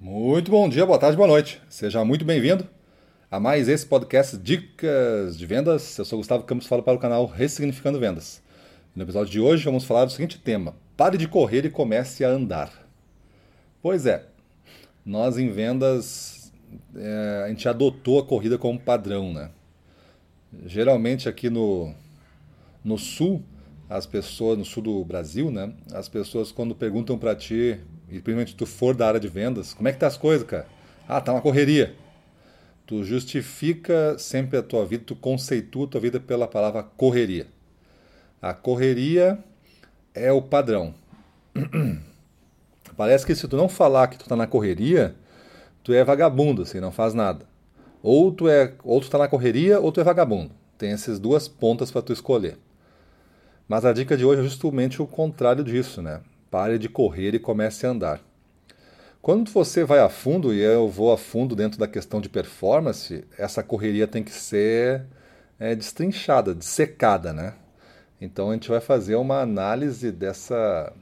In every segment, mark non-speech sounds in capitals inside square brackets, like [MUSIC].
Muito bom dia, boa tarde, boa noite. Seja muito bem-vindo a mais esse podcast Dicas de Vendas. Eu sou Gustavo Campos, falo para o canal Ressignificando Vendas. No episódio de hoje vamos falar do seguinte tema: pare de correr e comece a andar. Pois é, nós em vendas é, a gente adotou a corrida como padrão, né? Geralmente aqui no, no sul, as pessoas, no sul do Brasil, né? As pessoas quando perguntam para ti e principalmente tu for da área de vendas, como é que tá as coisas, cara? Ah, tá uma correria. Tu justifica sempre a tua vida, tu conceitua a tua vida pela palavra correria. A correria é o padrão. [CLEARS THROAT] Parece que se tu não falar que tu tá na correria, tu é vagabundo, assim, não faz nada. Ou tu é, ou tu tá na correria, ou tu é vagabundo. Tem essas duas pontas para tu escolher. Mas a dica de hoje é justamente o contrário disso, né? Pare de correr e comece a andar. Quando você vai a fundo, e eu vou a fundo dentro da questão de performance, essa correria tem que ser é, destrinchada, dissecada, né? Então a gente vai fazer uma análise dessa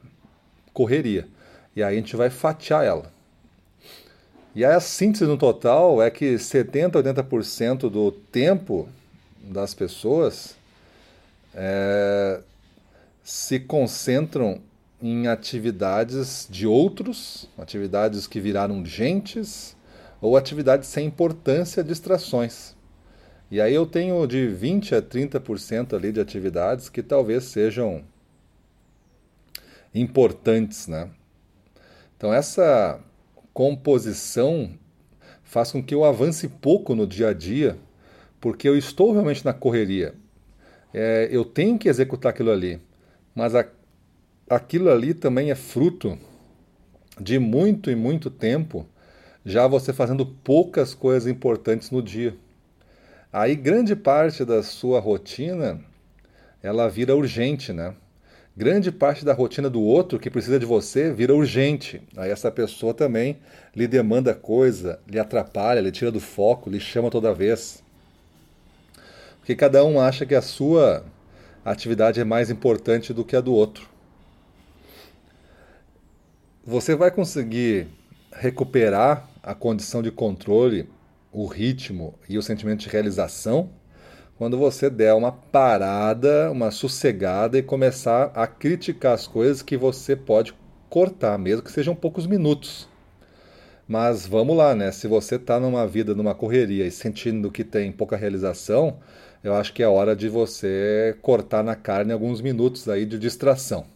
correria. E aí a gente vai fatiar ela. E aí a síntese no total é que 70, 80% do tempo das pessoas é, se concentram em atividades de outros, atividades que viraram gentes, ou atividades sem importância, distrações. E aí eu tenho de 20 a 30% ali de atividades que talvez sejam importantes, né? Então essa composição faz com que eu avance pouco no dia a dia, porque eu estou realmente na correria. É, eu tenho que executar aquilo ali, mas a aquilo ali também é fruto de muito e muito tempo já você fazendo poucas coisas importantes no dia. Aí grande parte da sua rotina ela vira urgente, né? Grande parte da rotina do outro que precisa de você vira urgente. Aí essa pessoa também lhe demanda coisa, lhe atrapalha, lhe tira do foco, lhe chama toda vez. Porque cada um acha que a sua atividade é mais importante do que a do outro você vai conseguir recuperar a condição de controle, o ritmo e o sentimento de realização quando você der uma parada, uma sossegada e começar a criticar as coisas que você pode cortar, mesmo que sejam poucos minutos. Mas vamos lá, né? Se você está numa vida, numa correria e sentindo que tem pouca realização, eu acho que é hora de você cortar na carne alguns minutos aí de distração.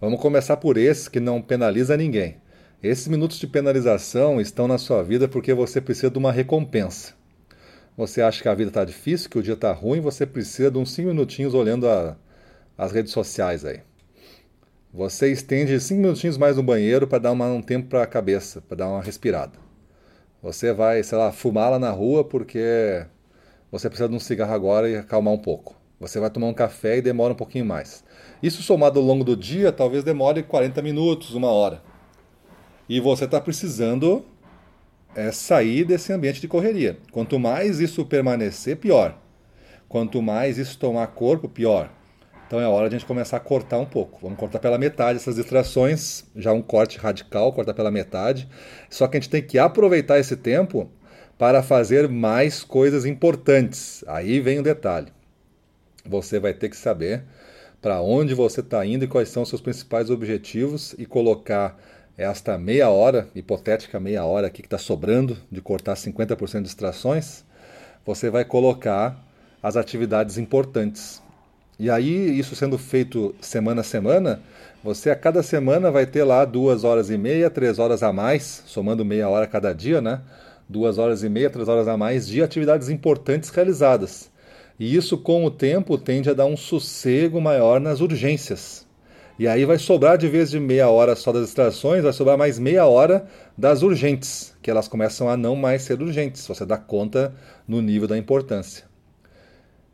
Vamos começar por esse que não penaliza ninguém. Esses minutos de penalização estão na sua vida porque você precisa de uma recompensa. Você acha que a vida está difícil, que o dia está ruim, você precisa de uns 5 minutinhos olhando a, as redes sociais aí. Você estende 5 minutinhos mais no banheiro para dar uma, um tempo para a cabeça, para dar uma respirada. Você vai, sei lá, fumar lá na rua porque você precisa de um cigarro agora e acalmar um pouco. Você vai tomar um café e demora um pouquinho mais. Isso somado ao longo do dia, talvez demore 40 minutos, uma hora. E você está precisando é, sair desse ambiente de correria. Quanto mais isso permanecer, pior. Quanto mais isso tomar corpo, pior. Então é hora de a gente começar a cortar um pouco. Vamos cortar pela metade essas distrações, já um corte radical, cortar pela metade. Só que a gente tem que aproveitar esse tempo para fazer mais coisas importantes. Aí vem o detalhe. Você vai ter que saber para onde você está indo e quais são os seus principais objetivos e colocar esta meia hora, hipotética meia hora aqui que está sobrando, de cortar 50% de distrações, você vai colocar as atividades importantes. E aí, isso sendo feito semana a semana, você a cada semana vai ter lá duas horas e meia, três horas a mais, somando meia hora cada dia, né? Duas horas e meia, três horas a mais de atividades importantes realizadas. E isso, com o tempo, tende a dar um sossego maior nas urgências. E aí vai sobrar, de vez de meia hora só das distrações, vai sobrar mais meia hora das urgentes, que elas começam a não mais ser urgentes. Você dá conta no nível da importância.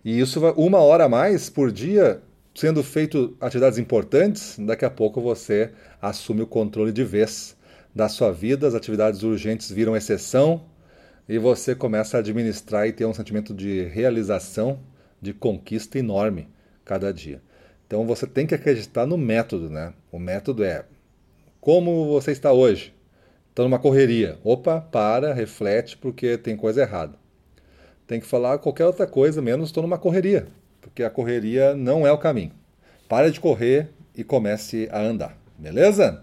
E isso, uma hora a mais por dia, sendo feito atividades importantes, daqui a pouco você assume o controle de vez da sua vida, as atividades urgentes viram exceção, e você começa a administrar e ter um sentimento de realização, de conquista enorme cada dia. Então você tem que acreditar no método, né? O método é como você está hoje, Estou numa correria. Opa, para, reflete, porque tem coisa errada. Tem que falar qualquer outra coisa, menos estou numa correria, porque a correria não é o caminho. Pare de correr e comece a andar, beleza?